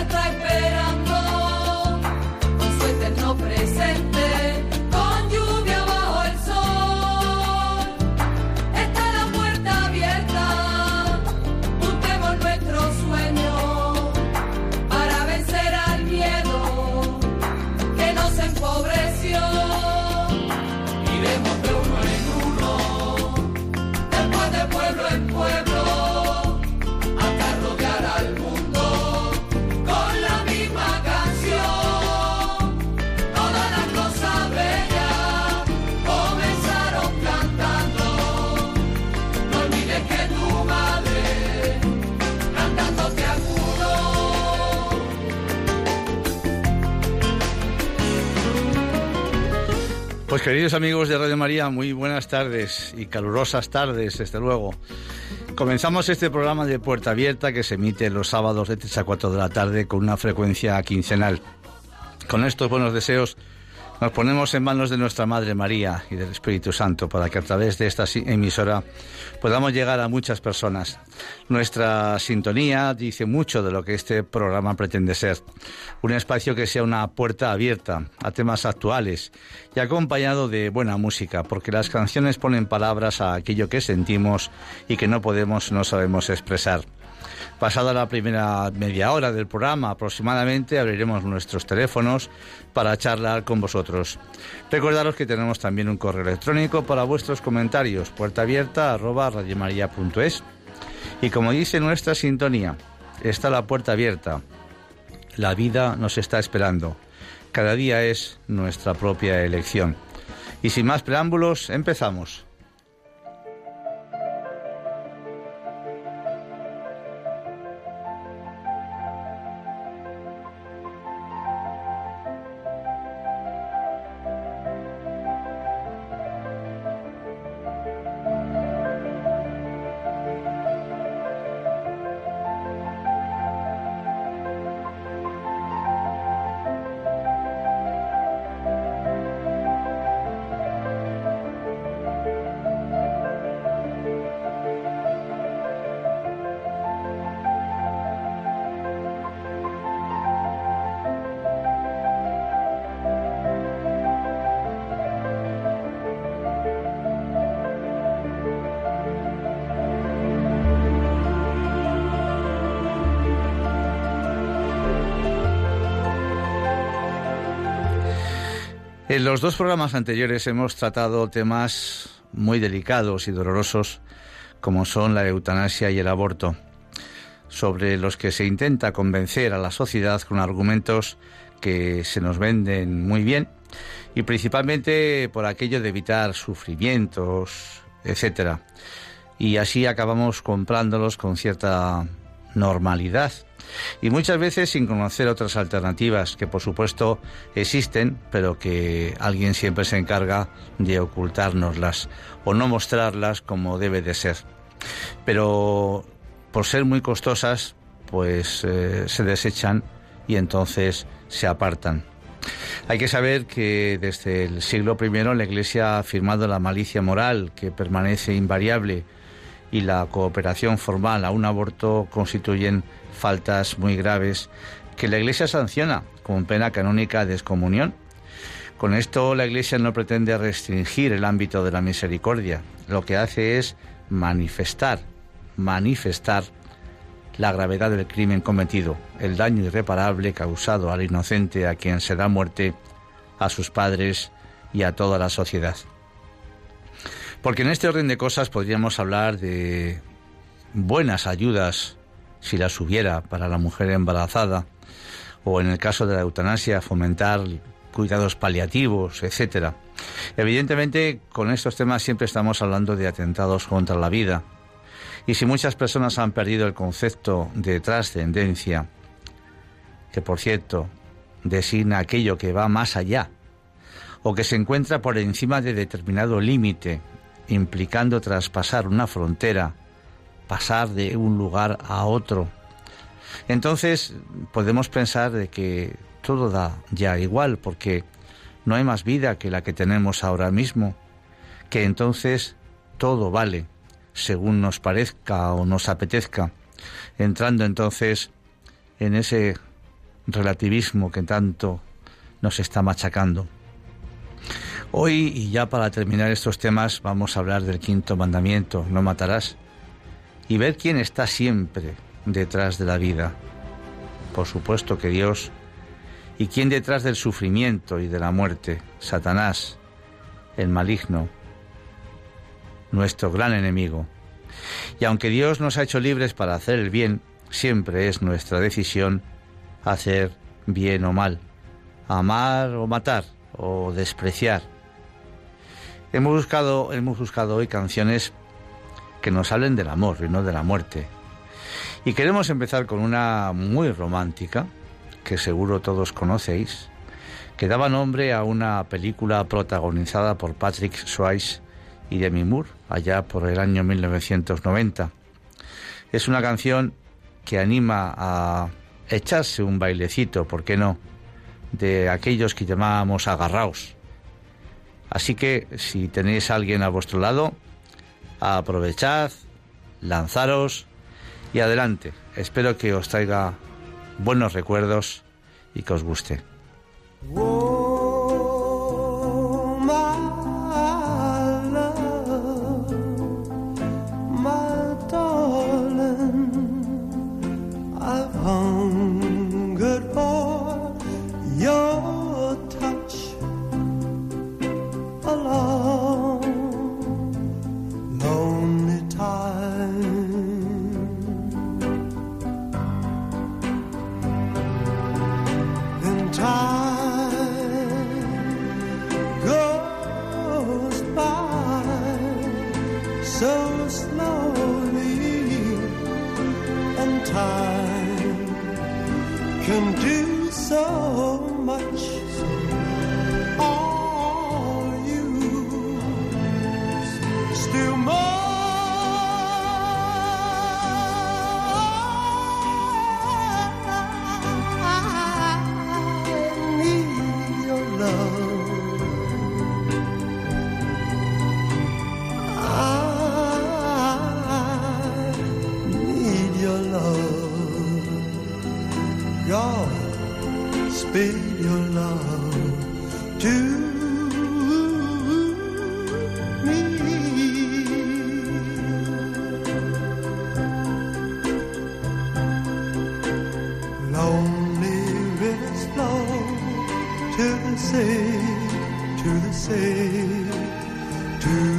está esperando queridos amigos de Radio María, muy buenas tardes y calurosas tardes, desde luego. Comenzamos este programa de Puerta Abierta que se emite los sábados de 3 a 4 de la tarde con una frecuencia quincenal. Con estos buenos deseos nos ponemos en manos de nuestra Madre María y del Espíritu Santo para que a través de esta emisora podamos llegar a muchas personas. Nuestra sintonía dice mucho de lo que este programa pretende ser. Un espacio que sea una puerta abierta a temas actuales y acompañado de buena música, porque las canciones ponen palabras a aquello que sentimos y que no podemos, no sabemos expresar. Pasada la primera media hora del programa aproximadamente, abriremos nuestros teléfonos para charlar con vosotros. Recordaros que tenemos también un correo electrónico para vuestros comentarios, puerta abierta arroba. Y como dice nuestra sintonía, está la puerta abierta. La vida nos está esperando. Cada día es nuestra propia elección. Y sin más preámbulos, empezamos. En los dos programas anteriores hemos tratado temas muy delicados y dolorosos como son la eutanasia y el aborto, sobre los que se intenta convencer a la sociedad con argumentos que se nos venden muy bien y principalmente por aquello de evitar sufrimientos, etcétera. Y así acabamos comprándolos con cierta normalidad y muchas veces sin conocer otras alternativas que por supuesto existen, pero que alguien siempre se encarga de ocultárnoslas o no mostrarlas como debe de ser. Pero por ser muy costosas, pues eh, se desechan y entonces se apartan. Hay que saber que desde el siglo I la Iglesia ha afirmado la malicia moral que permanece invariable y la cooperación formal a un aborto constituyen faltas muy graves que la Iglesia sanciona como pena canónica de excomunión. Con esto la Iglesia no pretende restringir el ámbito de la misericordia, lo que hace es manifestar, manifestar la gravedad del crimen cometido, el daño irreparable causado al inocente a quien se da muerte, a sus padres y a toda la sociedad. Porque en este orden de cosas podríamos hablar de buenas ayudas, si las hubiera, para la mujer embarazada, o en el caso de la eutanasia, fomentar cuidados paliativos, etcétera. Evidentemente, con estos temas siempre estamos hablando de atentados contra la vida. Y si muchas personas han perdido el concepto de trascendencia, que por cierto designa aquello que va más allá, o que se encuentra por encima de determinado límite, implicando traspasar una frontera, pasar de un lugar a otro, entonces podemos pensar de que todo da ya igual, porque no hay más vida que la que tenemos ahora mismo, que entonces todo vale según nos parezca o nos apetezca, entrando entonces en ese relativismo que tanto nos está machacando. Hoy, y ya para terminar estos temas, vamos a hablar del quinto mandamiento, no matarás, y ver quién está siempre detrás de la vida. Por supuesto que Dios. ¿Y quién detrás del sufrimiento y de la muerte? Satanás, el maligno, nuestro gran enemigo. Y aunque Dios nos ha hecho libres para hacer el bien, siempre es nuestra decisión hacer bien o mal, amar o matar o despreciar. Hemos buscado, hemos buscado hoy canciones que nos hablen del amor y no de la muerte. Y queremos empezar con una muy romántica, que seguro todos conocéis, que daba nombre a una película protagonizada por Patrick Swayze y Demi Moore, allá por el año 1990. Es una canción que anima a echarse un bailecito, ¿por qué no?, de aquellos que llamábamos agarraos. Así que si tenéis alguien a vuestro lado, aprovechad, lanzaros y adelante. Espero que os traiga buenos recuerdos y que os guste. say, to the say, to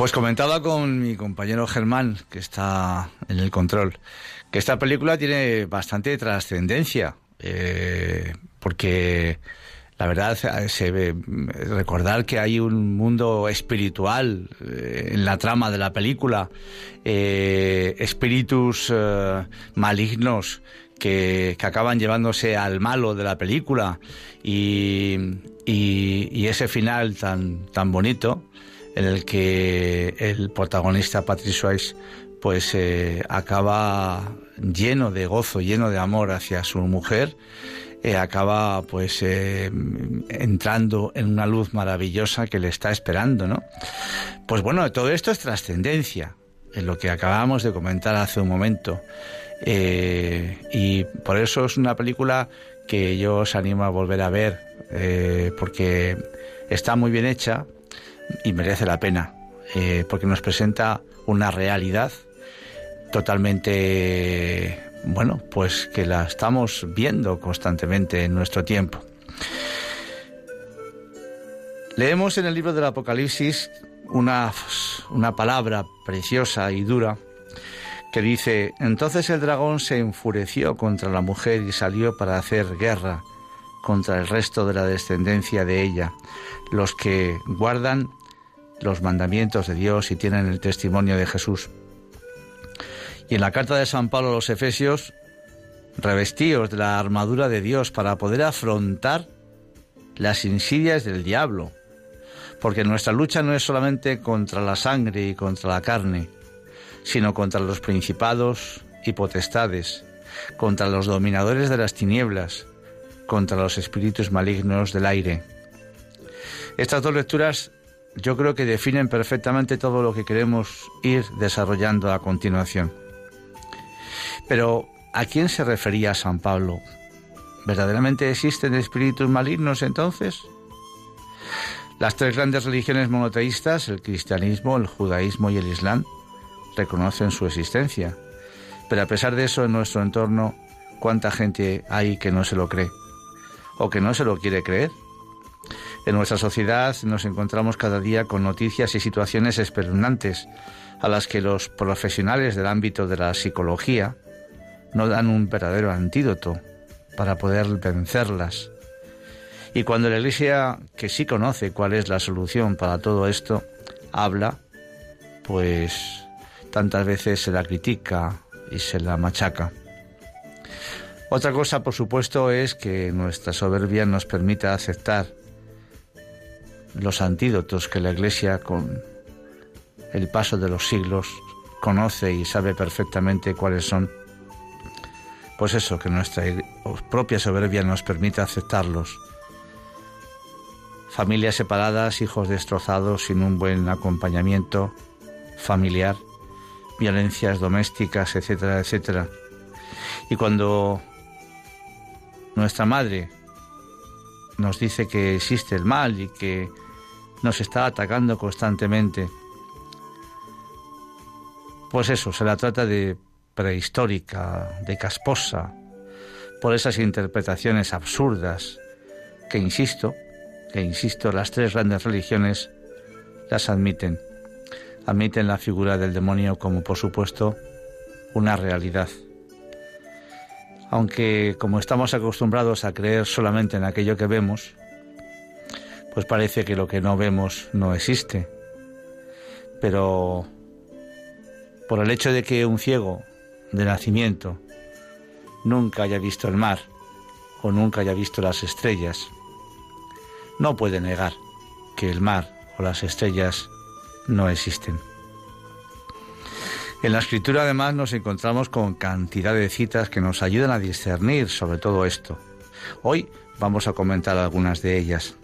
Pues comentaba con mi compañero Germán, que está en el control, que esta película tiene bastante trascendencia, eh, porque la verdad se ve, recordar que hay un mundo espiritual eh, en la trama de la película, eh, espíritus malignos que, acaban llevándose al malo de la película y, y ese final tan, tan bonito en el que el protagonista Patrick Swayze pues eh, acaba lleno de gozo, lleno de amor hacia su mujer, eh, acaba pues eh, entrando en una luz maravillosa que le está esperando, ¿no? Pues bueno, todo esto es trascendencia, en lo que acabamos de comentar hace un momento. y por eso es una película que yo os animo a volver a ver, porque está muy bien hecha, y merece la pena, eh, porque nos presenta una realidad totalmente, bueno, pues que la estamos viendo constantemente en nuestro tiempo. Leemos en el libro del Apocalipsis una, una palabra preciosa y dura que dice, entonces el dragón se enfureció contra la mujer y salió para hacer guerra contra el resto de la descendencia de ella, los que guardan los mandamientos de Dios y tienen el testimonio de Jesús. Y en la carta de San Pablo a los Efesios, revestíos de la armadura de Dios para poder afrontar las insidias del diablo, porque nuestra lucha no es solamente contra la sangre y contra la carne, sino contra los principados y potestades, contra los dominadores de las tinieblas, contra los espíritus malignos del aire. Estas dos lecturas yo creo que definen perfectamente todo lo que queremos ir desarrollando a continuación. Pero, ¿a quién se refería San Pablo? ¿Verdaderamente existen espíritus malignos entonces? Las tres grandes religiones monoteístas, el cristianismo, el judaísmo y el islam, reconocen su existencia. Pero a pesar de eso, en nuestro entorno, ¿cuánta gente hay que no se lo cree? ¿O que no se lo quiere creer? En nuestra sociedad nos encontramos cada día con noticias y situaciones espeluznantes a las que los profesionales del ámbito de la psicología no dan un verdadero antídoto para poder vencerlas. Y cuando la Iglesia, que sí conoce cuál es la solución para todo esto, habla, pues tantas veces se la critica y se la machaca. Otra cosa, por supuesto, es que nuestra soberbia nos permita aceptar los antídotos que la Iglesia con el paso de los siglos conoce y sabe perfectamente cuáles son, pues eso, que nuestra propia soberbia nos permite aceptarlos. Familias separadas, hijos destrozados sin un buen acompañamiento familiar, violencias domésticas, etcétera, etcétera. Y cuando nuestra madre nos dice que existe el mal y que nos está atacando constantemente. Pues eso, se la trata de prehistórica, de casposa, por esas interpretaciones absurdas que, insisto, que, insisto, las tres grandes religiones las admiten. Admiten la figura del demonio como, por supuesto, una realidad aunque como estamos acostumbrados a creer solamente en aquello que vemos, pues parece que lo que no vemos no existe. Pero por el hecho de que un ciego de nacimiento nunca haya visto el mar o nunca haya visto las estrellas, no puede negar que el mar o las estrellas no existen. En la escritura además nos encontramos con cantidad de citas que nos ayudan a discernir sobre todo esto. Hoy vamos a comentar algunas de ellas.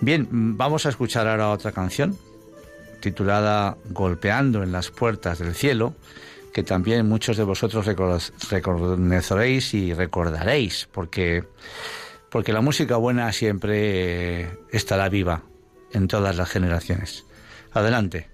Bien, vamos a escuchar ahora otra canción titulada Golpeando en las puertas del cielo, que también muchos de vosotros reconoceréis y recordaréis, porque, porque la música buena siempre estará viva en todas las generaciones. Adelante.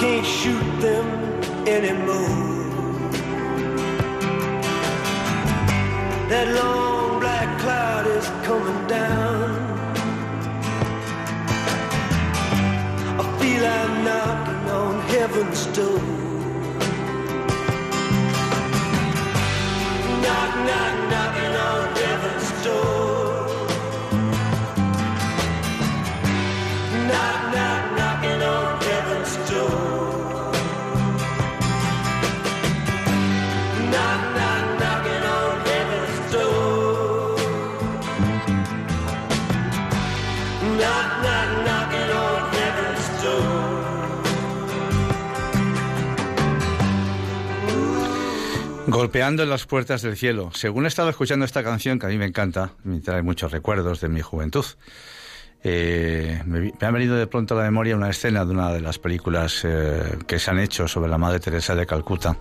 Can't shoot them anymore. That long black cloud is coming down. I feel I'm knocking on heaven's door. Golpeando en las puertas del cielo. Según he estado escuchando esta canción, que a mí me encanta, me trae muchos recuerdos de mi juventud, eh, me, ha venido de pronto a la memoria una escena de una de las películas eh, que se han hecho sobre la Madre Teresa de Calcuta,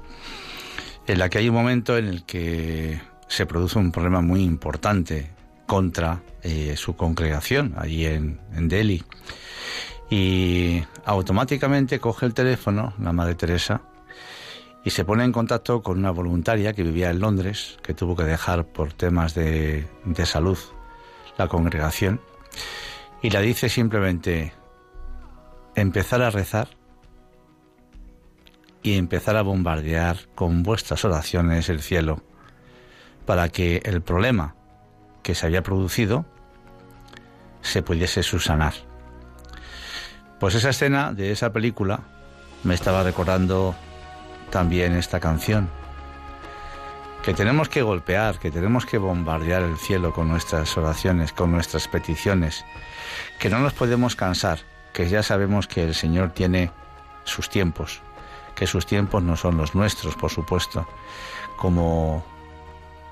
en la que hay un momento en el que se produce un problema muy importante contra eh, su congregación allí en, en Delhi. Y automáticamente coge el teléfono, la Madre Teresa, y se pone en contacto con una voluntaria que vivía en Londres, que tuvo que dejar por temas de, de salud la congregación, y le dice simplemente empezar a rezar y empezar a bombardear con vuestras oraciones el cielo para que el problema que se había producido se pudiese subsanar. Pues esa escena de esa película me estaba recordando también esta canción. Que tenemos que golpear, que tenemos que bombardear el cielo con nuestras oraciones, con nuestras peticiones, que no nos podemos cansar, que ya sabemos que el Señor tiene sus tiempos, que sus tiempos no son los nuestros, por supuesto, como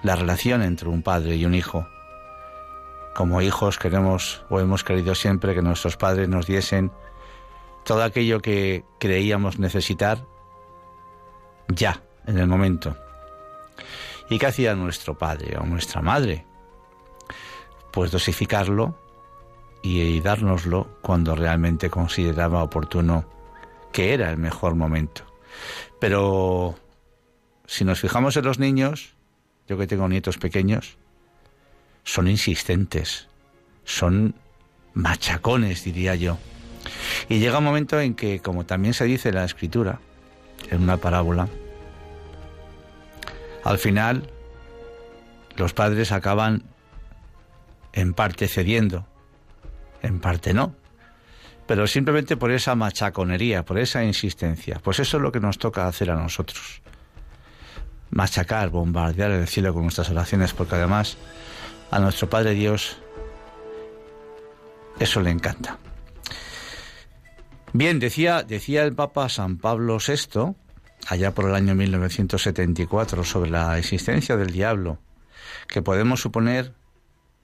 la relación entre un padre y un hijo. Como hijos queremos o hemos querido siempre que nuestros padres nos diesen todo aquello que creíamos necesitar ya, en el momento. ¿Y qué hacía nuestro padre o nuestra madre? Pues dosificarlo y dárnoslo cuando realmente consideraba oportuno que era el mejor momento. Pero si nos fijamos en los niños, yo que tengo nietos pequeños, son insistentes, son machacones, diría yo. Y llega un momento en que, como también se dice en la escritura, en una parábola, al final los padres acaban en parte cediendo, en parte no, pero simplemente por esa machaconería, por esa insistencia. Pues eso es lo que nos toca hacer a nosotros. Machacar, bombardear el cielo con nuestras oraciones, porque además a nuestro Padre Dios eso le encanta. Bien, decía, decía el Papa San Pablo VI, allá por el año 1974, sobre la existencia del diablo, que podemos suponer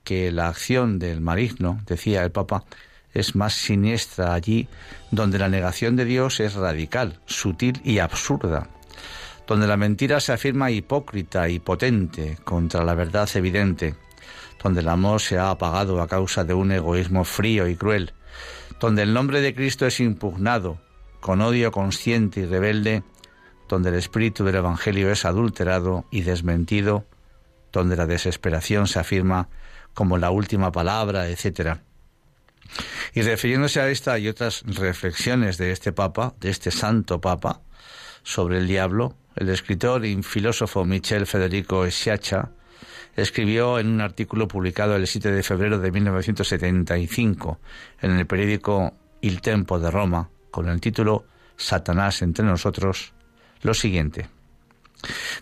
que la acción del maligno, decía el Papa, es más siniestra allí donde la negación de Dios es radical, sutil y absurda, donde la mentira se afirma hipócrita y potente contra la verdad evidente, donde el amor se ha apagado a causa de un egoísmo frío y cruel, donde el nombre de Cristo es impugnado con odio consciente y rebelde, donde el espíritu del Evangelio es adulterado y desmentido, donde la desesperación se afirma como la última palabra, etc. Y refiriéndose a esta y otras reflexiones de este Papa, de este Santo Papa, sobre el diablo, el escritor y filósofo Michel Federico Sciaccia escribió en un artículo publicado el 7 de febrero de 1975 en el periódico Il Tempo de Roma, con el título Satanás entre nosotros, lo siguiente.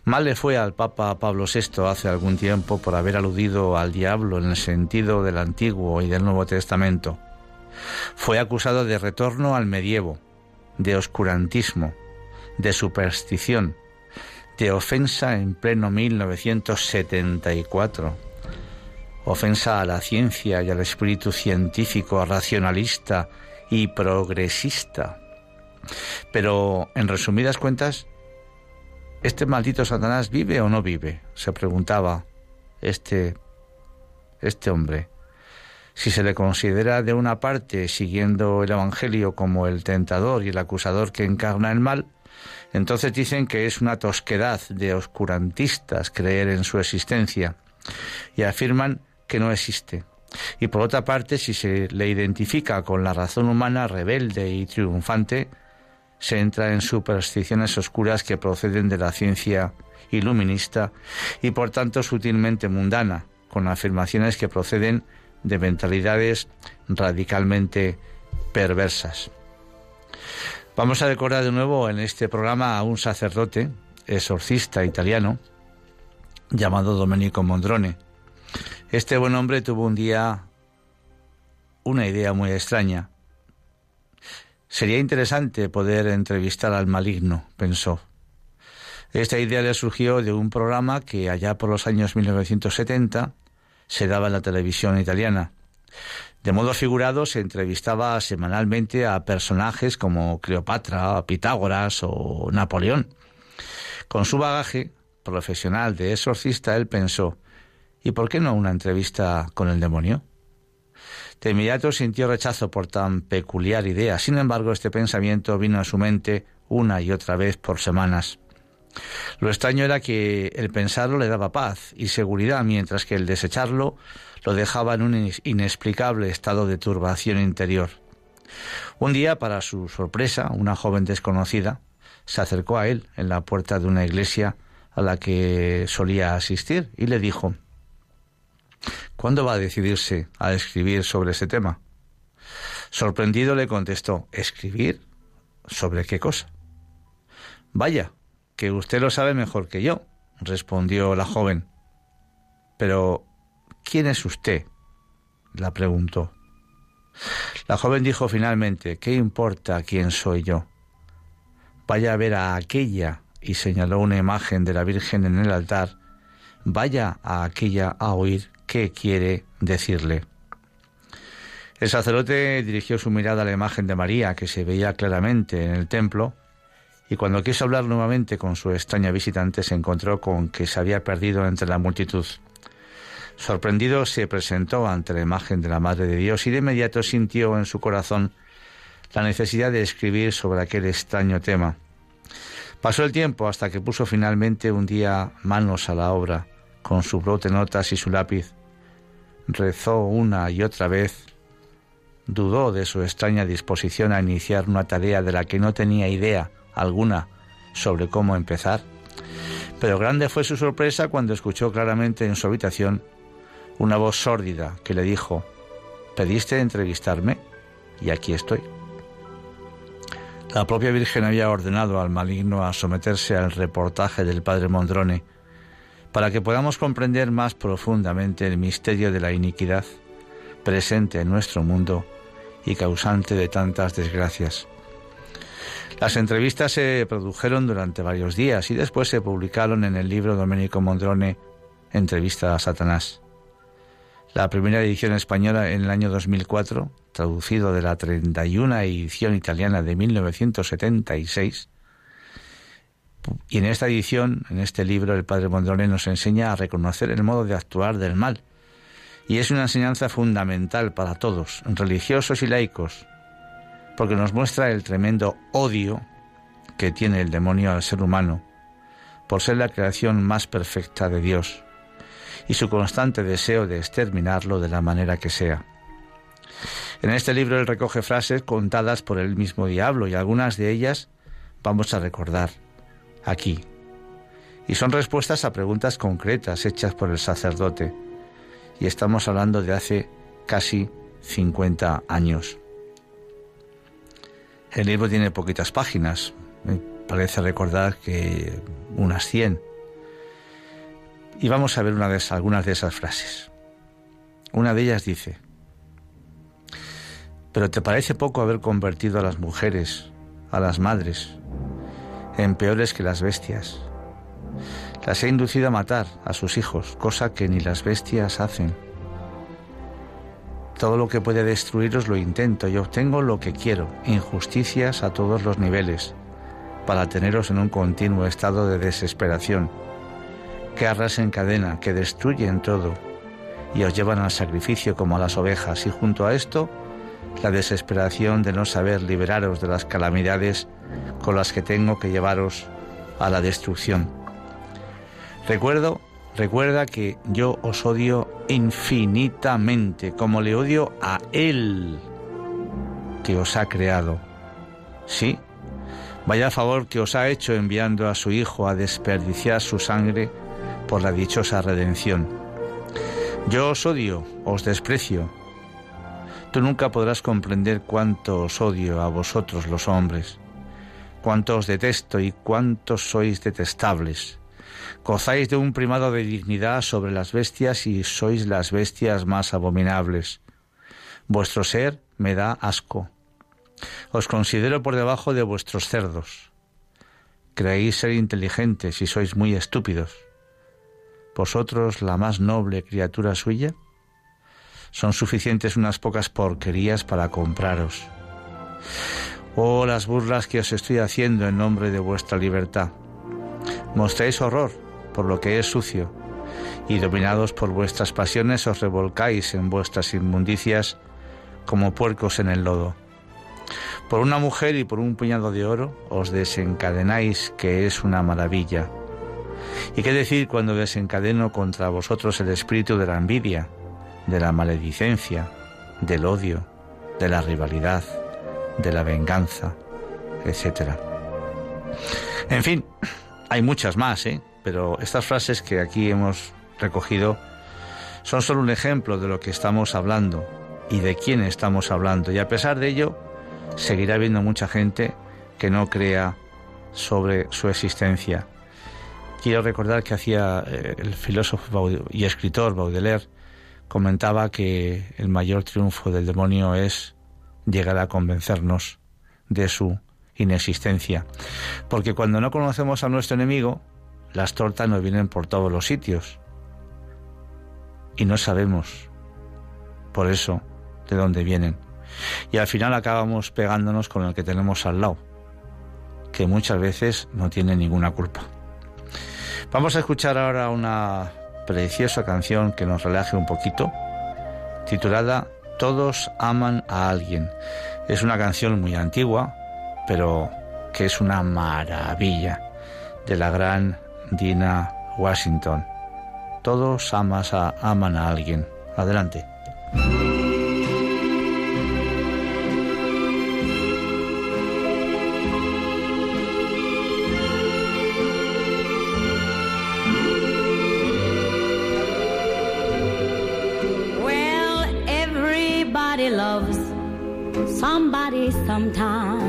Mal le fue al Papa Pablo VI hace algún tiempo por haber aludido al diablo en el sentido del Antiguo y del Nuevo Testamento. Fue acusado de retorno al medievo, de oscurantismo, de superstición, ofensa en pleno 1974, ofensa a la ciencia y al espíritu científico, racionalista y progresista. Pero, en resumidas cuentas, ¿este maldito Satanás vive o no vive? se preguntaba este, este hombre. Si se le considera de una parte, siguiendo el Evangelio, como el tentador y el acusador que encarna el mal, entonces dicen que es una tosquedad de oscurantistas creer en su existencia y afirman que no existe. Y por otra parte, si se le identifica con la razón humana rebelde y triunfante, se entra en supersticiones oscuras que proceden de la ciencia iluminista y por tanto sutilmente mundana, con afirmaciones que proceden de mentalidades radicalmente perversas. Vamos a recordar de nuevo en este programa a un sacerdote exorcista italiano llamado Domenico Mondrone. Este buen hombre tuvo un día una idea muy extraña. Sería interesante poder entrevistar al maligno, pensó. Esta idea le surgió de un programa que allá por los años 1970 se daba en la televisión italiana. De modo figurado se entrevistaba semanalmente a personajes como Cleopatra, Pitágoras o Napoleón. Con su bagaje profesional de exorcista, él pensó, ¿y por qué no una entrevista con el demonio? De inmediato sintió rechazo por tan peculiar idea. Sin embargo, este pensamiento vino a su mente una y otra vez por semanas. Lo extraño era que el pensarlo le daba paz y seguridad, mientras que el desecharlo lo dejaba en un inexplicable estado de turbación interior. Un día, para su sorpresa, una joven desconocida se acercó a él en la puerta de una iglesia a la que solía asistir y le dijo ¿Cuándo va a decidirse a escribir sobre ese tema? Sorprendido le contestó ¿Escribir? ¿Sobre qué cosa? Vaya, que usted lo sabe mejor que yo, respondió la joven. Pero ¿Quién es usted? la preguntó. La joven dijo finalmente, ¿qué importa quién soy yo? Vaya a ver a aquella, y señaló una imagen de la Virgen en el altar, vaya a aquella a oír qué quiere decirle. El sacerdote dirigió su mirada a la imagen de María, que se veía claramente en el templo, y cuando quiso hablar nuevamente con su extraña visitante se encontró con que se había perdido entre la multitud. Sorprendido se presentó ante la imagen de la Madre de Dios y de inmediato sintió en su corazón la necesidad de escribir sobre aquel extraño tema. Pasó el tiempo hasta que puso finalmente un día manos a la obra, con su brote notas y su lápiz. Rezó una y otra vez, dudó de su extraña disposición a iniciar una tarea de la que no tenía idea alguna sobre cómo empezar. Pero grande fue su sorpresa cuando escuchó claramente en su habitación una voz sórdida que le dijo, pediste entrevistarme y aquí estoy. La propia Virgen había ordenado al maligno a someterse al reportaje del padre Mondrone para que podamos comprender más profundamente el misterio de la iniquidad presente en nuestro mundo y causante de tantas desgracias. Las entrevistas se produjeron durante varios días y después se publicaron en el libro Domenico Mondrone Entrevista a Satanás la primera edición española en el año 2004, traducido de la 31 edición italiana de 1976. Y en esta edición, en este libro, el padre Mondrone nos enseña a reconocer el modo de actuar del mal. Y es una enseñanza fundamental para todos, religiosos y laicos, porque nos muestra el tremendo odio que tiene el demonio al ser humano, por ser la creación más perfecta de Dios y su constante deseo de exterminarlo de la manera que sea. En este libro él recoge frases contadas por el mismo diablo y algunas de ellas vamos a recordar aquí. Y son respuestas a preguntas concretas hechas por el sacerdote. Y estamos hablando de hace casi 50 años. El libro tiene poquitas páginas, me parece recordar que unas 100. Y vamos a ver una de algunas de esas frases. Una de ellas dice, pero ¿te parece poco haber convertido a las mujeres, a las madres, en peores que las bestias? Las he inducido a matar a sus hijos, cosa que ni las bestias hacen. Todo lo que puede destruiros lo intento y obtengo lo que quiero, injusticias a todos los niveles, para teneros en un continuo estado de desesperación, que arrasen cadena, que destruyen todo y os llevan al sacrificio como a las ovejas y junto a esto la desesperación de no saber liberaros de las calamidades con las que tengo que llevaros a la destrucción. Recuerdo, recuerda que yo os odio infinitamente, como le odio a Él que os ha creado. Sí, vaya favor que os ha hecho enviando a su Hijo a desperdiciar su sangre por la dichosa redención. Yo os odio, os desprecio. Tú nunca podrás comprender cuánto os odio a vosotros los hombres, cuánto os detesto y cuántos sois detestables. Gozáis de un primado de dignidad sobre las bestias y sois las bestias más abominables. Vuestro ser me da asco. Os considero por debajo de vuestros cerdos. Creéis ser inteligentes y sois muy estúpidos vosotros la más noble criatura suya? Son suficientes unas pocas porquerías para compraros. Oh, las burlas que os estoy haciendo en nombre de vuestra libertad. Mostréis horror por lo que es sucio, y dominados por vuestras pasiones os revolcáis en vuestras inmundicias como puercos en el lodo. Por una mujer y por un puñado de oro os desencadenáis que es una maravilla. ¿Y qué decir cuando desencadeno contra vosotros el espíritu de la envidia, de la maledicencia, del odio, de la rivalidad, de la venganza, etcétera? En fin, hay muchas más, ¿eh? pero estas frases que aquí hemos recogido son solo un ejemplo de lo que estamos hablando y de quién estamos hablando. Y a pesar de ello, seguirá habiendo mucha gente que no crea sobre su existencia Quiero recordar que hacía eh, el filósofo y escritor Baudelaire comentaba que el mayor triunfo del demonio es llegar a convencernos de su inexistencia. Porque cuando no conocemos a nuestro enemigo, las tortas nos vienen por todos los sitios. Y no sabemos, por eso, de dónde vienen. Y al final acabamos pegándonos con el que tenemos al lado, que muchas veces no tiene ninguna culpa. Vamos a escuchar ahora una preciosa canción que nos relaje un poquito, titulada Todos aman a alguien. Es una canción muy antigua, pero que es una maravilla, de la gran Dina Washington. Todos amas a, aman a alguien. Adelante. somebody sometimes.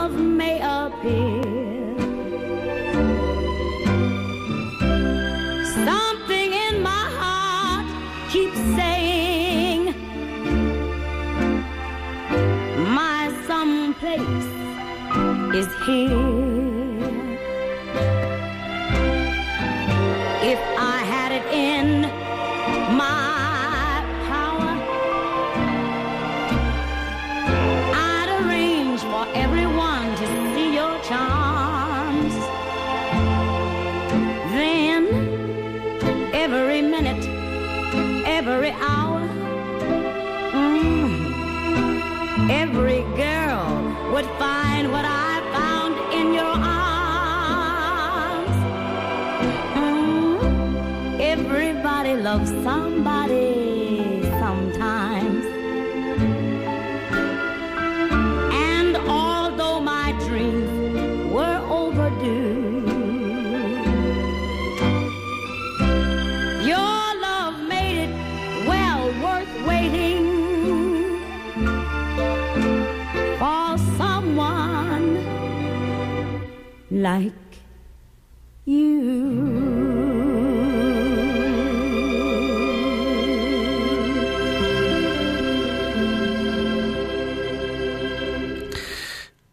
here. Loves somebody sometimes. And although my dreams were overdue, your love made it well worth waiting for someone like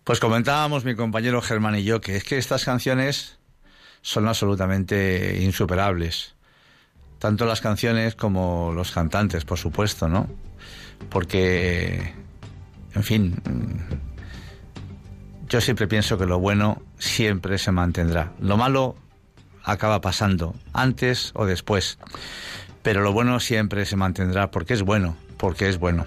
Pues comentábamos mi compañero Germán y yo que es que estas canciones son absolutamente insuperables. Tanto las canciones como los cantantes, por supuesto, ¿no? Porque, en fin, yo siempre pienso que lo bueno siempre se mantendrá. Lo malo acaba pasando, antes o después. Pero lo bueno siempre se mantendrá porque es bueno, porque es bueno.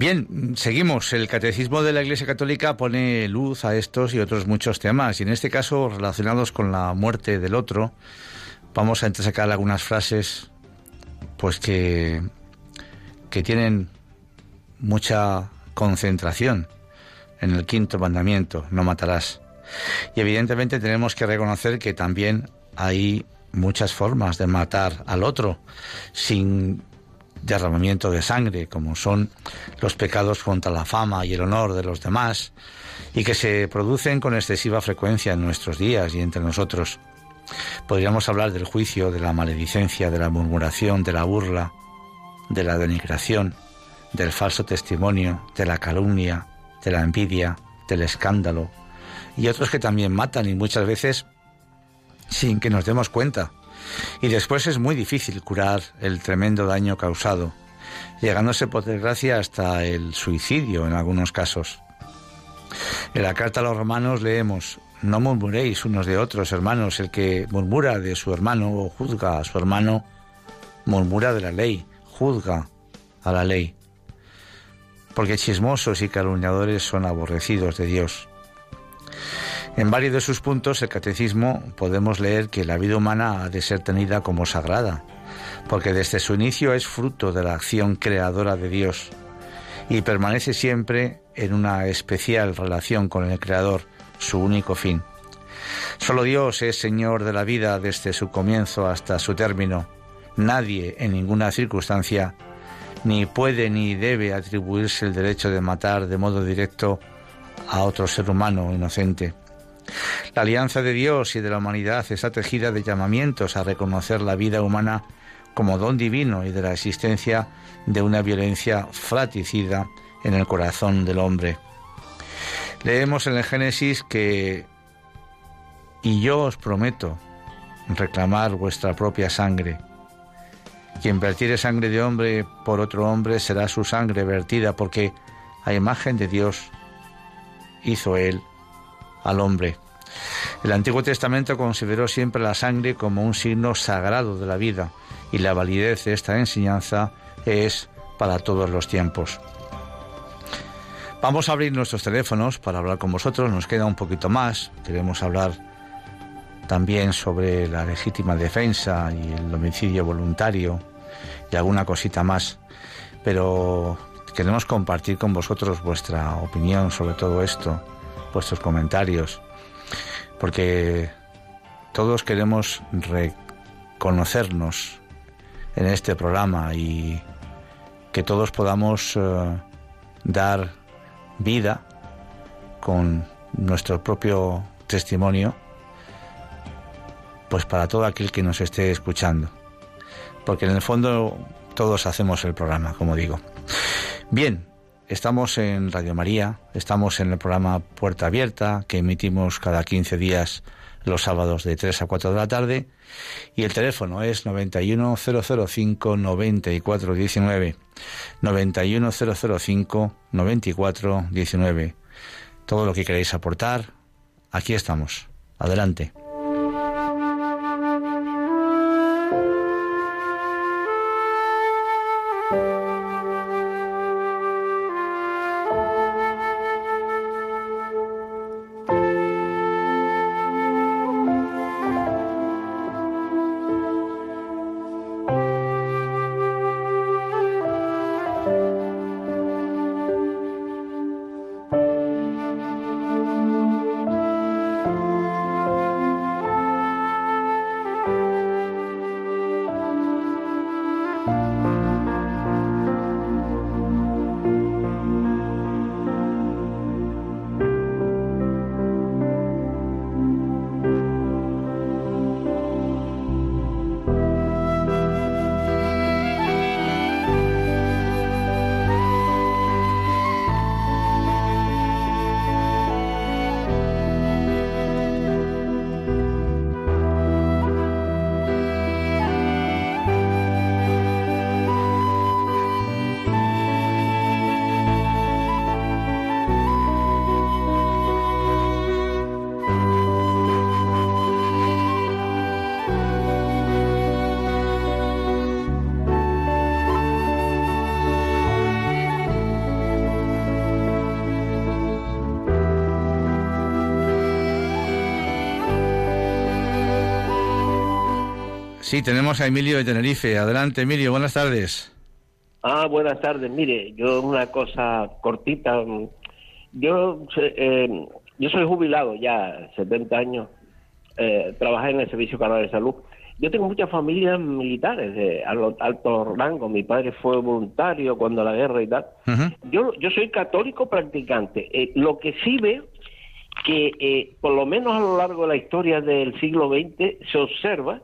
Bien, seguimos. El Catecismo de la Iglesia Católica pone luz a estos y otros muchos temas, y en este caso relacionados con la muerte del otro, vamos a entresacar algunas frases pues que, que tienen mucha concentración en el quinto mandamiento, no matarás. Y evidentemente tenemos que reconocer que también hay muchas formas de matar al otro sin derramamiento de sangre, como son los pecados contra la fama y el honor de los demás, y que se producen con excesiva frecuencia en nuestros días y entre nosotros. Podríamos hablar del juicio, de la maledicencia, de la murmuración, de la burla, de la denigración, del falso testimonio, de la calumnia, de la envidia, del escándalo, y otros que también matan y muchas veces sin que nos demos cuenta. Y después es muy difícil curar el tremendo daño causado, llegándose por desgracia hasta el suicidio en algunos casos. En la carta a los romanos leemos, no murmuréis unos de otros, hermanos, el que murmura de su hermano o juzga a su hermano, murmura de la ley, juzga a la ley, porque chismosos y calumniadores son aborrecidos de Dios. En varios de sus puntos, el catecismo, podemos leer que la vida humana ha de ser tenida como sagrada, porque desde su inicio es fruto de la acción creadora de Dios y permanece siempre en una especial relación con el Creador, su único fin. Solo Dios es Señor de la vida desde su comienzo hasta su término. Nadie, en ninguna circunstancia, ni puede ni debe atribuirse el derecho de matar de modo directo a otro ser humano inocente. La alianza de Dios y de la humanidad está tejida de llamamientos a reconocer la vida humana como don divino y de la existencia de una violencia fratricida en el corazón del hombre. Leemos en el Génesis que, y yo os prometo reclamar vuestra propia sangre. Quien vertiere sangre de hombre por otro hombre será su sangre vertida, porque a imagen de Dios hizo él al hombre. El Antiguo Testamento consideró siempre la sangre como un signo sagrado de la vida y la validez de esta enseñanza es para todos los tiempos. Vamos a abrir nuestros teléfonos para hablar con vosotros, nos queda un poquito más, queremos hablar también sobre la legítima defensa y el homicidio voluntario y alguna cosita más, pero queremos compartir con vosotros vuestra opinión sobre todo esto, vuestros comentarios, porque todos queremos reconocernos en este programa y que todos podamos uh, dar vida con nuestro propio testimonio, pues para todo aquel que nos esté escuchando. Porque en el fondo todos hacemos el programa, como digo. Bien, estamos en Radio María, estamos en el programa Puerta Abierta, que emitimos cada 15 días los sábados de 3 a 4 de la tarde y el teléfono es 91005 9419 91005 9419 todo lo que queréis aportar, aquí estamos. Adelante. Sí, tenemos a Emilio de Tenerife. Adelante, Emilio, buenas tardes. Ah, buenas tardes. Mire, yo una cosa cortita. Yo, eh, yo soy jubilado ya, 70 años. Eh, trabajé en el Servicio Canal de Salud. Yo tengo muchas familias militares de alto rango. Mi padre fue voluntario cuando la guerra y tal. yo, yo soy católico practicante. Eh, lo que sí veo que, eh, por lo menos a lo largo de la historia del siglo XX, se observa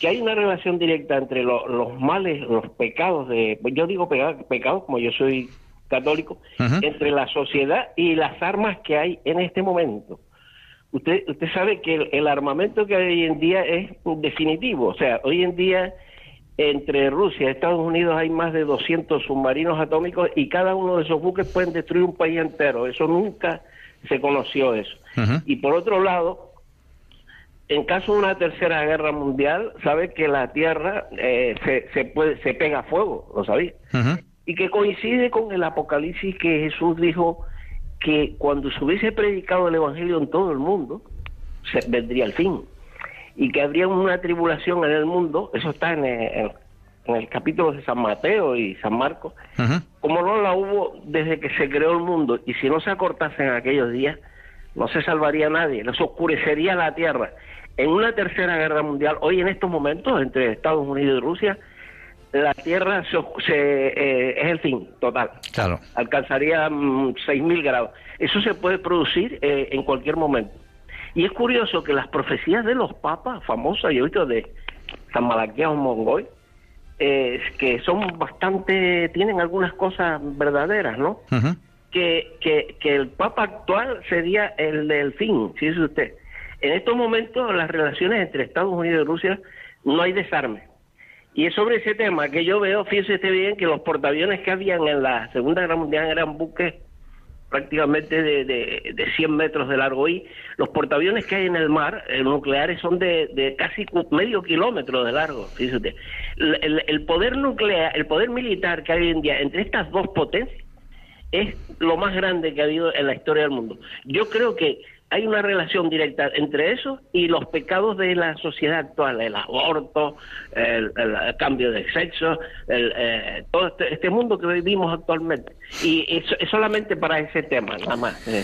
que hay una relación directa entre los males, los pecados de, yo digo pecados como yo soy católico, entre la sociedad y las armas que hay en este momento. Usted, usted sabe que el, armamento que hay hoy en día es definitivo, o sea, hoy en día entre Rusia y Estados Unidos hay más de 200 submarinos atómicos y cada uno de esos buques pueden destruir un país entero. Eso nunca se conoció eso. Y por otro lado, en caso de una tercera guerra mundial, sabe que la Tierra eh, se, se, puede, se pega a fuego, ¿lo sabía? Y que coincide con el Apocalipsis que Jesús dijo que cuando se hubiese predicado el Evangelio en todo el mundo, se, vendría el fin. Y que habría una tribulación en el mundo, eso está en el, en el capítulo de San Mateo y San Marcos, como no la hubo desde que se creó el mundo, y si no se acortasen aquellos días, no se salvaría nadie, nos oscurecería la tierra en una tercera guerra mundial, hoy en estos momentos, entre Estados Unidos y Rusia, la Tierra se, eh, es el fin total. Claro. Alcanzaría 6.000 mm, grados. Eso se puede producir eh, en cualquier momento. Y es curioso que las profecías de los papas, famosas, yo he visto de San Malaquías Mongoy, eh, que son bastante, tienen algunas cosas verdaderas, ¿no? que, que, que el papa actual sería el del fin, si es usted en estos momentos las relaciones entre Estados Unidos y Rusia no hay desarme. Y es sobre ese tema que yo veo, fíjese bien, que los portaaviones que habían en la Segunda Guerra Mundial eran buques prácticamente de, de, 100 metros de largo y los portaaviones que hay en el mar, eh, nucleares, son de, casi medio kilómetro de largo. Fíjese el, el, poder nuclear, el poder militar que hay hoy en día entre estas dos potencias es lo más grande que ha habido en la historia del mundo. Yo creo que hay una relación directa entre eso y los pecados de la sociedad actual, el aborto, el, cambio de sexo, eh, todo este, este, mundo que vivimos actualmente. Y es, solamente para ese tema, nada más. Eh,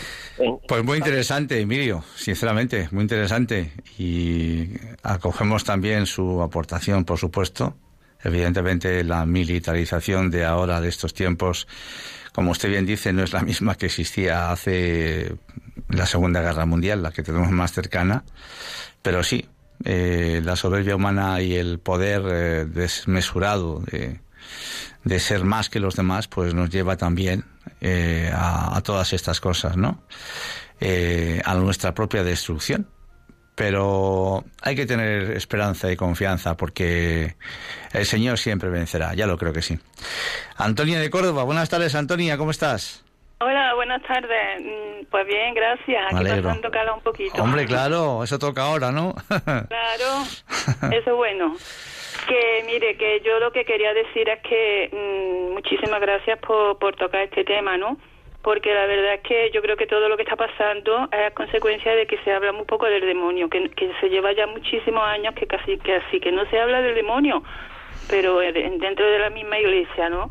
pues muy interesante, Emilio, sinceramente, muy interesante. Y acogemos también su aportación, por supuesto. Evidentemente, la militarización de ahora, de estos tiempos, como usted bien dice, no es la misma que existía hace la Segunda Guerra Mundial, la que tenemos más cercana, pero sí, eh, la soberbia humana y el poder eh, desmesurado de, ser más que los demás, pues nos lleva también eh, a, todas estas cosas, ¿no? a nuestra propia destrucción. Pero hay que tener esperanza y confianza porque el Señor siempre vencerá, ya lo creo que sí. Antonia de Córdoba, buenas tardes Antonia, ¿cómo estás? Buenas tardes. Mm, Pues bien, gracias. Aquí pasando calor un poquito. Hombre, claro, eso toca ahora, ¿no? Claro, eso es bueno. Que mire, que yo lo que quería decir es que mm, muchísimas gracias por, por tocar este tema, ¿no? Porque la verdad es que yo creo que todo lo que está pasando es consecuencia de que se habla muy poco del demonio, que, que se lleva ya muchísimos años que casi que así que no se habla del demonio, pero de- dentro de la misma iglesia, ¿no?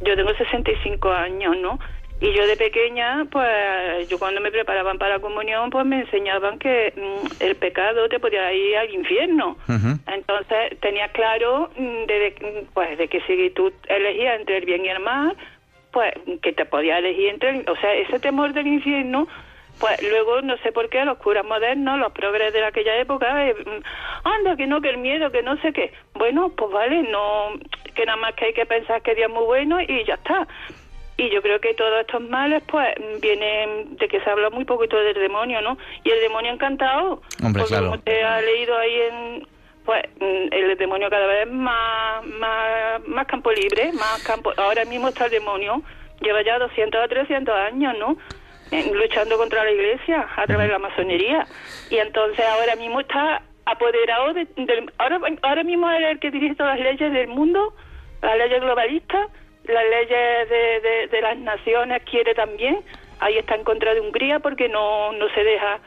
Mm, yo tengo 65 años, ¿no? Y yo de pequeña, pues yo cuando me preparaban para la comunión, pues me enseñaban que mm, el pecado te podía ir al infierno. Entonces tenía claro mm, de, de- pues, de que si tú elegías entre el bien y el mal, pues que te podías elegir entre... el- o sea, ese temor del infierno, pues luego no sé por qué los curas modernos, los progres de aquella época, eh, mm, anda, que no, que el miedo, que no sé qué. Bueno, pues vale, no, que nada más que hay que pensar que Dios es muy bueno y ya está. Y yo creo que todos estos males, pues, vienen de que se habla muy poquito del demonio, ¿no? Y el demonio encantado. Hombre, porque claro. como usted ha leído ahí en... Pues mm, el demonio cada vez más, más, más campo libre, más campo... Ahora mismo está el demonio, lleva ya 200 o 300 años, ¿no? En- luchando contra la iglesia a través de la masonería. Y entonces ahora mismo está apoderado de- del... Ahora, ahora mismo es el que dirige todas las leyes del mundo, las leyes globalistas, las leyes de, de, de las naciones quiere también. Ahí está en contra de Hungría porque no, no se deja.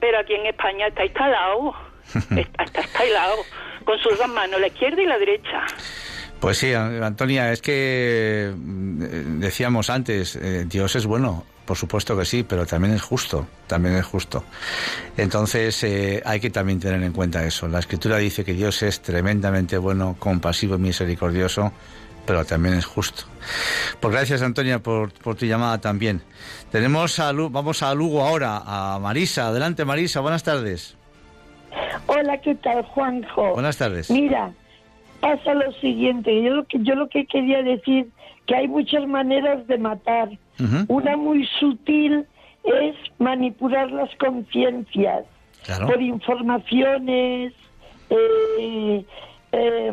Pero aquí en España está instalado. está, está instalado. Con sus dos manos, la izquierda y la derecha. Pues sí, Antonia, es que mm, eh, decíamos antes, eh, Dios es bueno, por supuesto que sí, pero también es justo, también es justo. Entonces eh, hay que también tener en cuenta eso. La Escritura dice que Dios es tremendamente bueno, compasivo y misericordioso, pero también es justo. Pues gracias, Antonia, por, por tu llamada también. Tenemos a Lu- vamos a Lugo ahora, a Marisa. Adelante, Marisa, buenas tardes. Hola, ¿qué tal, Juanjo? Buenas tardes. Mira, pasa lo siguiente. Yo lo que yo lo que quería decir que hay muchas maneras de matar. Una muy sutil es manipular las conciencias Claro. por informaciones, eh, eh,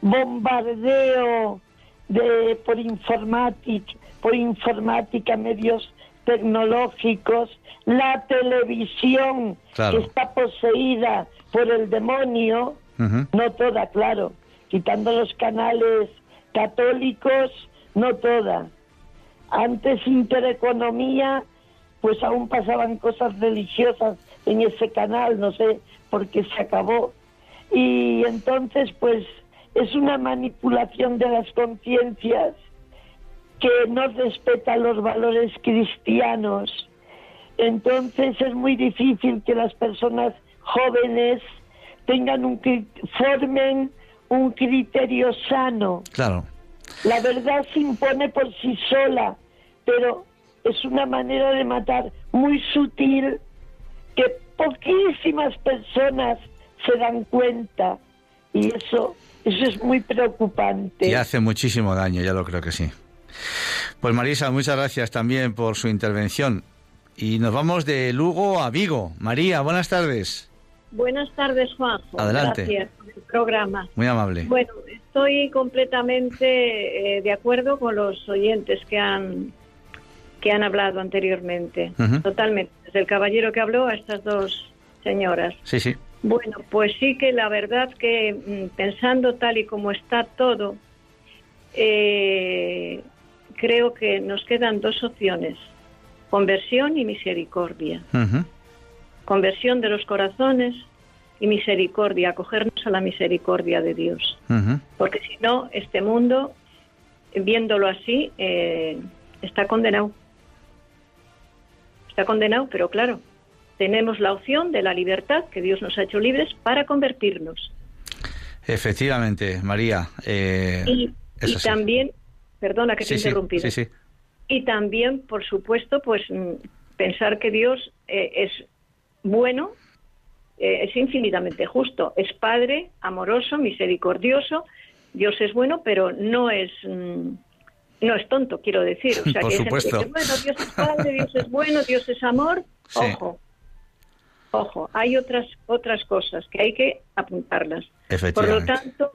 bombardeo de por informática, por informática, medios tecnológicos, la televisión Claro. que está poseída por el demonio, no toda, claro, quitando los canales católicos, no toda. Antes Intereconomía, pues aún pasaban cosas religiosas en ese canal, no sé por qué se acabó. Y entonces, pues es una manipulación de las conciencias que no respeta los valores cristianos. Entonces es muy difícil que las personas jóvenes tengan un formen un criterio sano. Claro. La verdad se impone por sí sola, pero es una manera de matar muy sutil que poquísimas personas se dan cuenta y eso eso es muy preocupante. Y hace muchísimo daño, ya lo creo que sí. Pues Marisa, muchas gracias también por su intervención. Y nos vamos de Lugo a Vigo. María, buenas tardes. Buenas tardes, Juanjo. Adelante. Gracias por el programa. Muy amable. Bueno, estoy completamente eh, de acuerdo con los oyentes que han que han hablado anteriormente. Totalmente. Desde el caballero que habló a estas dos señoras. Sí, sí. Bueno, pues sí que la verdad que mm, pensando tal y como está todo, eh, creo que nos quedan dos opciones, conversión y misericordia. Conversión de los corazones y misericordia, acogernos a la misericordia de Dios. Porque si no, este mundo, viéndolo así, eh, está condenado. Está condenado, pero claro, tenemos la opción de la libertad que Dios nos ha hecho libres para convertirnos. Efectivamente, María. eh, y también, perdona que te Sí, he sí, interrumpido. sí. Y también, por supuesto, pues mm, pensar que Dios eh, es bueno, eh, es infinitamente justo, es Padre, amoroso, misericordioso. Dios es bueno, pero no es mm, no es tonto, quiero decir. O sea, Por que supuesto. dice, bueno, Dios es Padre, Dios es bueno, Dios es amor. Sí. Ojo, ojo, hay otras otras cosas que hay que apuntarlas. Por lo tanto,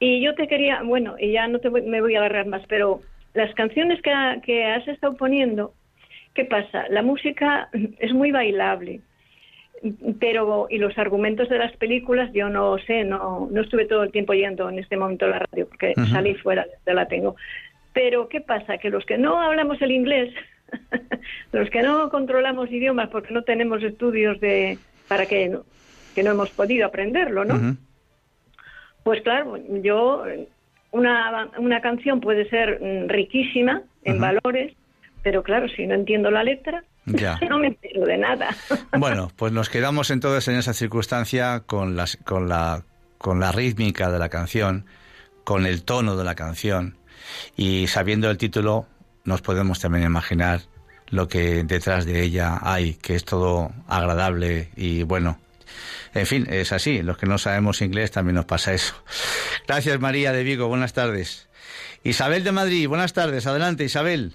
y yo te quería, bueno, y ya no te voy- me voy a agarrar más, pero las canciones que, ha- que has estado poniendo, ¿qué pasa? La música es muy bailable, pero y los argumentos de las películas yo no sé, no, no estuve todo el tiempo yendo en este momento a la radio porque salí fuera, ya la tengo. Pero ¿qué pasa? Que los que no hablamos el inglés, los que no controlamos idiomas porque no tenemos estudios de para que no, que no hemos podido aprenderlo, ¿no? Pues claro, yo una, una canción puede ser mm, riquísima en valores, pero claro, si no entiendo la letra, Ya. no me entero de nada. Bueno, pues nos quedamos entonces en esa circunstancia con, las, con, la, con la rítmica de la canción, con el tono de la canción y sabiendo el título nos podemos también imaginar lo que detrás de ella hay, que es todo agradable y bueno. En fin, es así. Los que no sabemos inglés también nos pasa eso. Gracias María de Vigo, buenas tardes. Isabel de Madrid, buenas tardes. Adelante Isabel.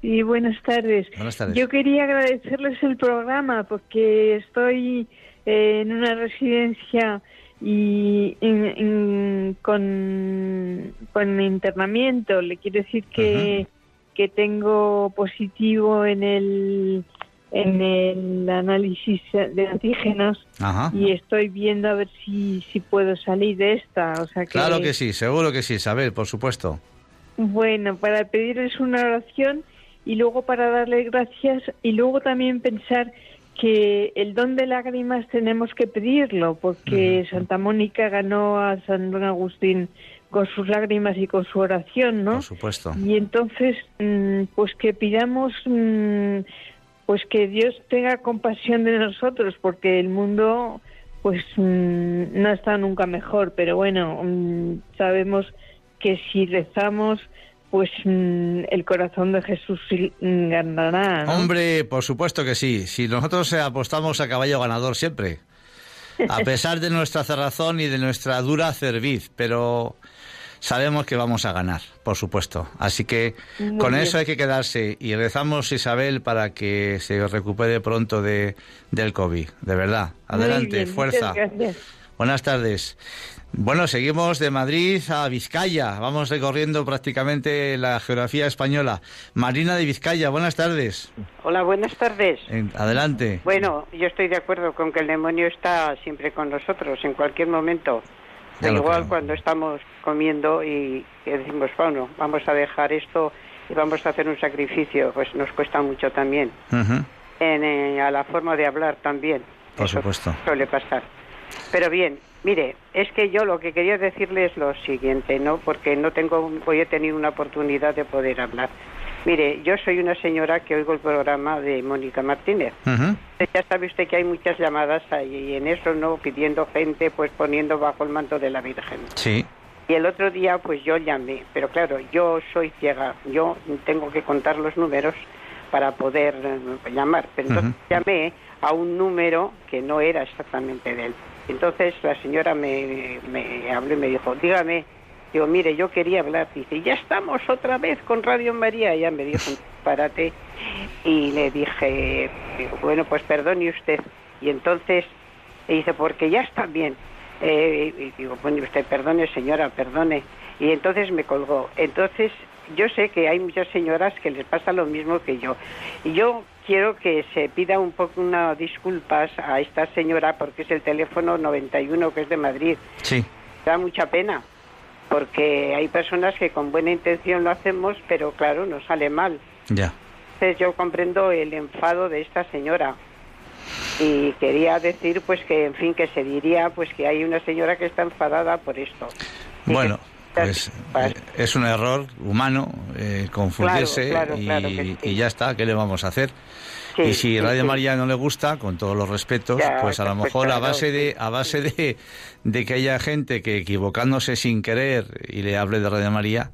Y buenas tardes. Buenas tardes. Yo quería agradecerles el programa porque estoy eh, en una residencia y en- en- con, con internamiento. Le quiero decir que, que tengo positivo en el en el análisis de antígenos Ajá. y estoy viendo a ver si, si puedo salir de esta. O sea que, Claro que sí, seguro que sí, Isabel, por supuesto. Bueno, para pedirles una oración y luego para darle gracias y luego también pensar que el don de lágrimas tenemos que pedirlo porque Santa Mónica ganó a San Don Agustín con sus lágrimas y con su oración, ¿no? Por supuesto. Y entonces, mm, pues que pidamos, mm, pues que Dios tenga compasión de nosotros, porque el mundo, pues mm, no está nunca mejor, pero bueno, sabemos que si rezamos, pues mm, el corazón de Jesús ganará. ¿no? Hombre, por supuesto que sí. Si nosotros apostamos a caballo ganador siempre, a pesar de nuestra cerrazón y de nuestra dura cerviz, pero sabemos que vamos a ganar, por supuesto. Así que Muy con bien. eso hay que quedarse y rezamos Isabel para que se recupere pronto de, del COVID. De verdad, adelante, bien, fuerza. Buenas tardes. Bueno, seguimos de Madrid a Vizcaya. Vamos recorriendo prácticamente la geografía española. Marina de Vizcaya, buenas tardes. Hola, buenas tardes. Adelante. Bueno, yo estoy de acuerdo con que el demonio está siempre con nosotros, en cualquier momento. Da igual creo. cuando estamos comiendo y, y decimos, bueno, vamos a dejar esto y vamos a hacer un sacrificio, pues nos cuesta mucho también. En, eh, a la forma de hablar también. Por Eso supuesto. Suele pasar. Pero bien, mire, es que yo lo que quería decirle es lo siguiente, ¿no? Porque no tengo, hoy he tenido una oportunidad de poder hablar. Mire, yo soy una señora que oigo el programa de Mónica Martínez. Ya sabe usted que hay muchas llamadas ahí y en eso, ¿no? Pidiendo gente, pues poniendo bajo el manto de la Virgen. Sí. Y el otro día, pues yo llamé, pero claro, yo soy ciega, yo tengo que contar los números para poder eh, llamar. Pero entonces llamé a un número que no era exactamente de él. Entonces la señora me, me habló y me dijo, dígame, digo, mire, yo quería hablar. Dice, ya estamos otra vez con Radio María. Ya me dijo disparate y le dije, bueno, pues perdone usted. Y entonces y dice, porque ya está bien. Eh, y digo, bueno, usted perdone, señora, perdone. Y entonces me colgó. Entonces, yo sé que hay muchas señoras que les pasa lo mismo que yo. Y yo quiero que se pida un poco unas disculpas a esta señora porque es el teléfono 91 que es de Madrid. Sí. Da mucha pena porque hay personas que con buena intención lo hacemos, pero claro, nos sale mal. Ya. Entonces yo comprendo el enfado de esta señora y quería decir pues que en fin que se diría pues que hay una señora que está enfadada por esto. Bueno, pues eh, es un error humano eh, confundirse Claro, claro, y, claro que sí. y ya está, ¿qué le vamos a hacer? Sí, y si Radio sí. María no le gusta, con todos los respetos, Ya, pues a lo pues, mejor a base de a base de, de que haya gente que equivocándose sin querer y le hable de Radio María,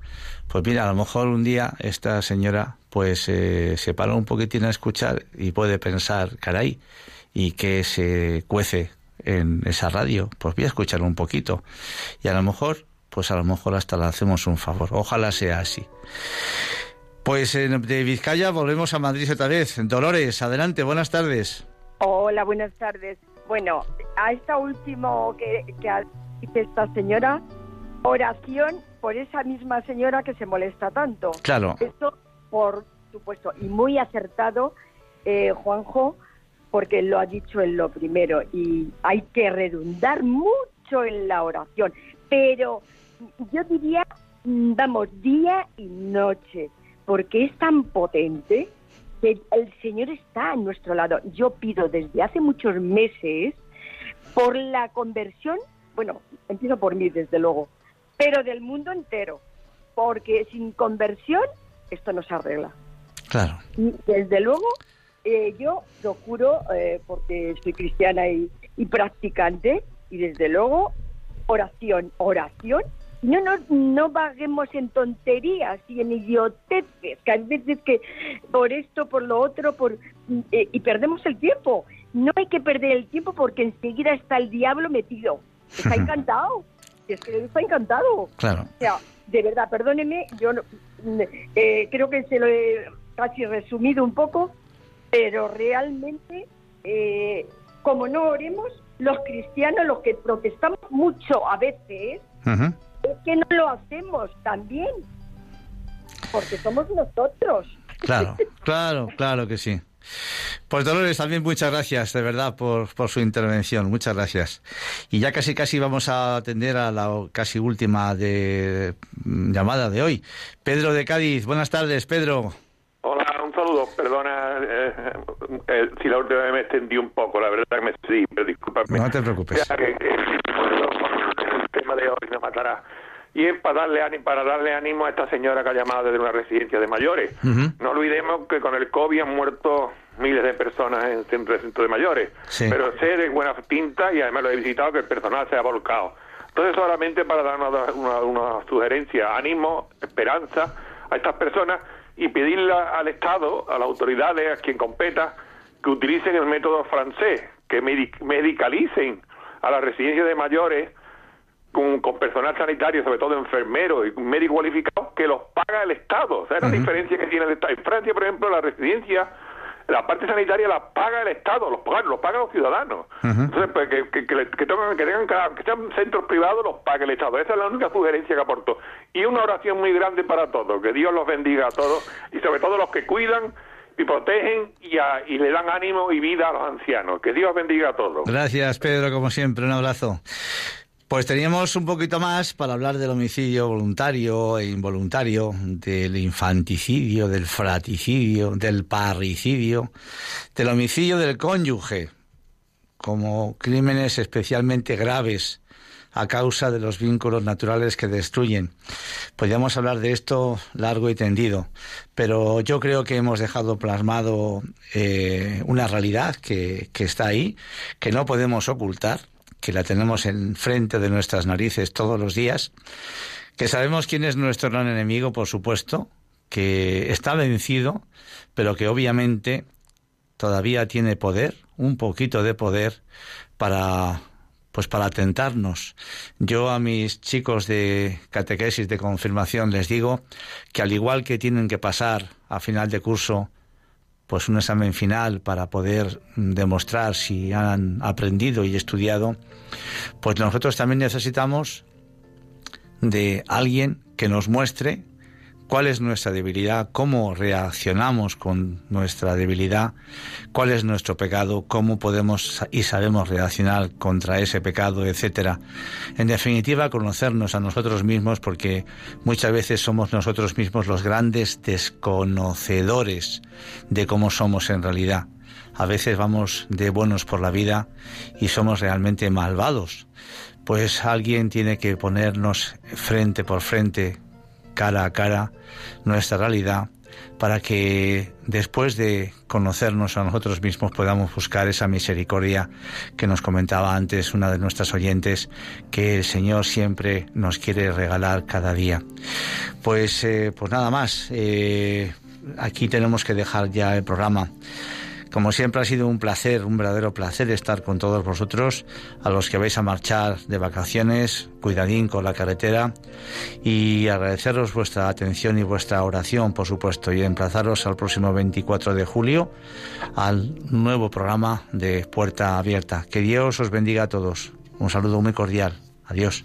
pues mira, a lo mejor un día esta señora pues eh, se para un poquitín a escuchar y puede pensar, caray, y que se cuece en esa radio, pues voy a escuchar un poquito. Y a lo mejor, pues a lo mejor hasta le hacemos un favor. Ojalá sea así. Pues de Vizcaya volvemos a Madrid otra vez. Dolores, adelante, buenas tardes. Hola, buenas tardes. Bueno, a esta último que, que dice esta señora, oración por esa misma señora que se molesta tanto. Claro. Eso, por supuesto, y muy acertado, eh, Juanjo, porque lo ha dicho en lo primero, y hay que redundar mucho en la oración, pero yo diría, mm, vamos, día y noche, porque es tan potente que el Señor está a nuestro lado. Yo pido desde hace muchos meses por la conversión, bueno, empiezo por mí desde luego, pero del mundo entero, porque sin conversión esto no se arregla. Claro. Y desde luego eh, yo procuro, eh, porque soy cristiana y, y practicante, y desde luego oración, oración. No, no, no vaguemos en tonterías y en idioteces, que hay veces que por esto, por lo otro, por eh, y perdemos el tiempo. No hay que perder el tiempo porque enseguida está el diablo metido. Está encantado. Es que está encantado. Claro. O sea, de verdad, perdóneme, yo no- eh, creo que se lo he casi resumido un poco, pero realmente, eh, como no oremos, los cristianos, los que protestamos mucho a veces. Es que no lo hacemos también, porque somos nosotros. Claro, claro, claro que sí. Pues Dolores, también muchas gracias, de verdad, por, por su intervención. Muchas gracias. Y ya casi casi vamos a atender a la casi última de, mm, llamada de hoy. Pedro de Cádiz, buenas tardes, Pedro. Hola, un saludo. Perdona eh, eh, si la última vez me extendí un poco, la verdad que me sí, pero discúlpame. No te preocupes. Ya que, que el tema de hoy me matará. Y es para darle, ánimo, para darle ánimo a esta señora que ha llamado desde una residencia de mayores. No olvidemos que con el COVID han muerto miles de personas en centros centros de mayores. Sí. Pero sé de buena tinta y además lo he visitado que el personal se ha volcado. Entonces solamente para dar una, una, una sugerencia, ánimo, esperanza a estas personas y pedirle al Estado, a las autoridades, a quien competa, que utilicen el método francés, que medic- medicalicen a las residencias de mayores con, con personal sanitario, sobre todo enfermeros y médicos cualificados, que los paga el Estado. O sea, es la diferencia que tiene el Estado. En Francia, por ejemplo, la residencia, la parte sanitaria la paga el Estado, los pagan, los pagan los ciudadanos. Entonces, pues que, que, que, tengan, que tengan que sean centros privados, los pague el Estado. Esa es la única sugerencia que aporto. Y una oración muy grande para todos. Que Dios los bendiga a todos y sobre todo los que cuidan y protegen y, a- y le dan ánimo y vida a los ancianos. Que Dios bendiga a todos. Gracias, Pedro, como siempre, un abrazo. Pues teníamos un poquito más para hablar del homicidio voluntario e involuntario, del infanticidio, del fraticidio, del parricidio, del homicidio del cónyuge, como crímenes especialmente graves a causa de los vínculos naturales que destruyen. Podríamos hablar de esto largo y tendido, pero yo creo que hemos dejado plasmado eh, una realidad que, que está ahí, que no podemos ocultar, que la tenemos enfrente de nuestras narices todos los días, que sabemos quién es nuestro gran enemigo, por supuesto, que está vencido, pero que obviamente todavía tiene poder, un poquito de poder para pues para tentarnos. Yo a mis chicos de catequesis de confirmación les digo que al igual que tienen que pasar a final de curso pues un examen final para poder demostrar si han aprendido y estudiado, pues nosotros también necesitamos de alguien que nos muestre cuál es nuestra debilidad, cómo reaccionamos con nuestra debilidad, cuál es nuestro pecado, cómo podemos y sabemos reaccionar contra ese pecado, etcétera. En definitiva, conocernos a nosotros mismos porque muchas veces somos nosotros mismos los grandes desconocedores de cómo somos en realidad. A veces vamos de buenos por la vida y somos realmente malvados. Pues alguien tiene que ponernos frente por frente cara a cara nuestra realidad para que después de conocernos a nosotros mismos podamos buscar esa misericordia que nos comentaba antes una de nuestras oyentes que el Señor siempre nos quiere regalar cada día. Pues, eh, pues nada más, eh, aquí tenemos que dejar ya el programa. Como siempre ha sido un placer, un verdadero placer estar con todos vosotros, a los que vais a marchar de vacaciones, cuidadín con la carretera y agradeceros vuestra atención y vuestra oración, por supuesto, y emplazaros al próximo 24 de julio al nuevo programa de Puerta Abierta. Que Dios os bendiga a todos. Un saludo muy cordial. Adiós.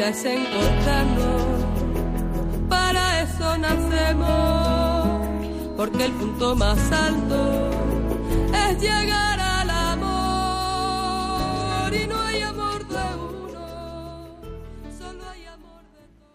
Vida es para eso nacemos, porque el punto más alto es llegar al amor y no hay amor.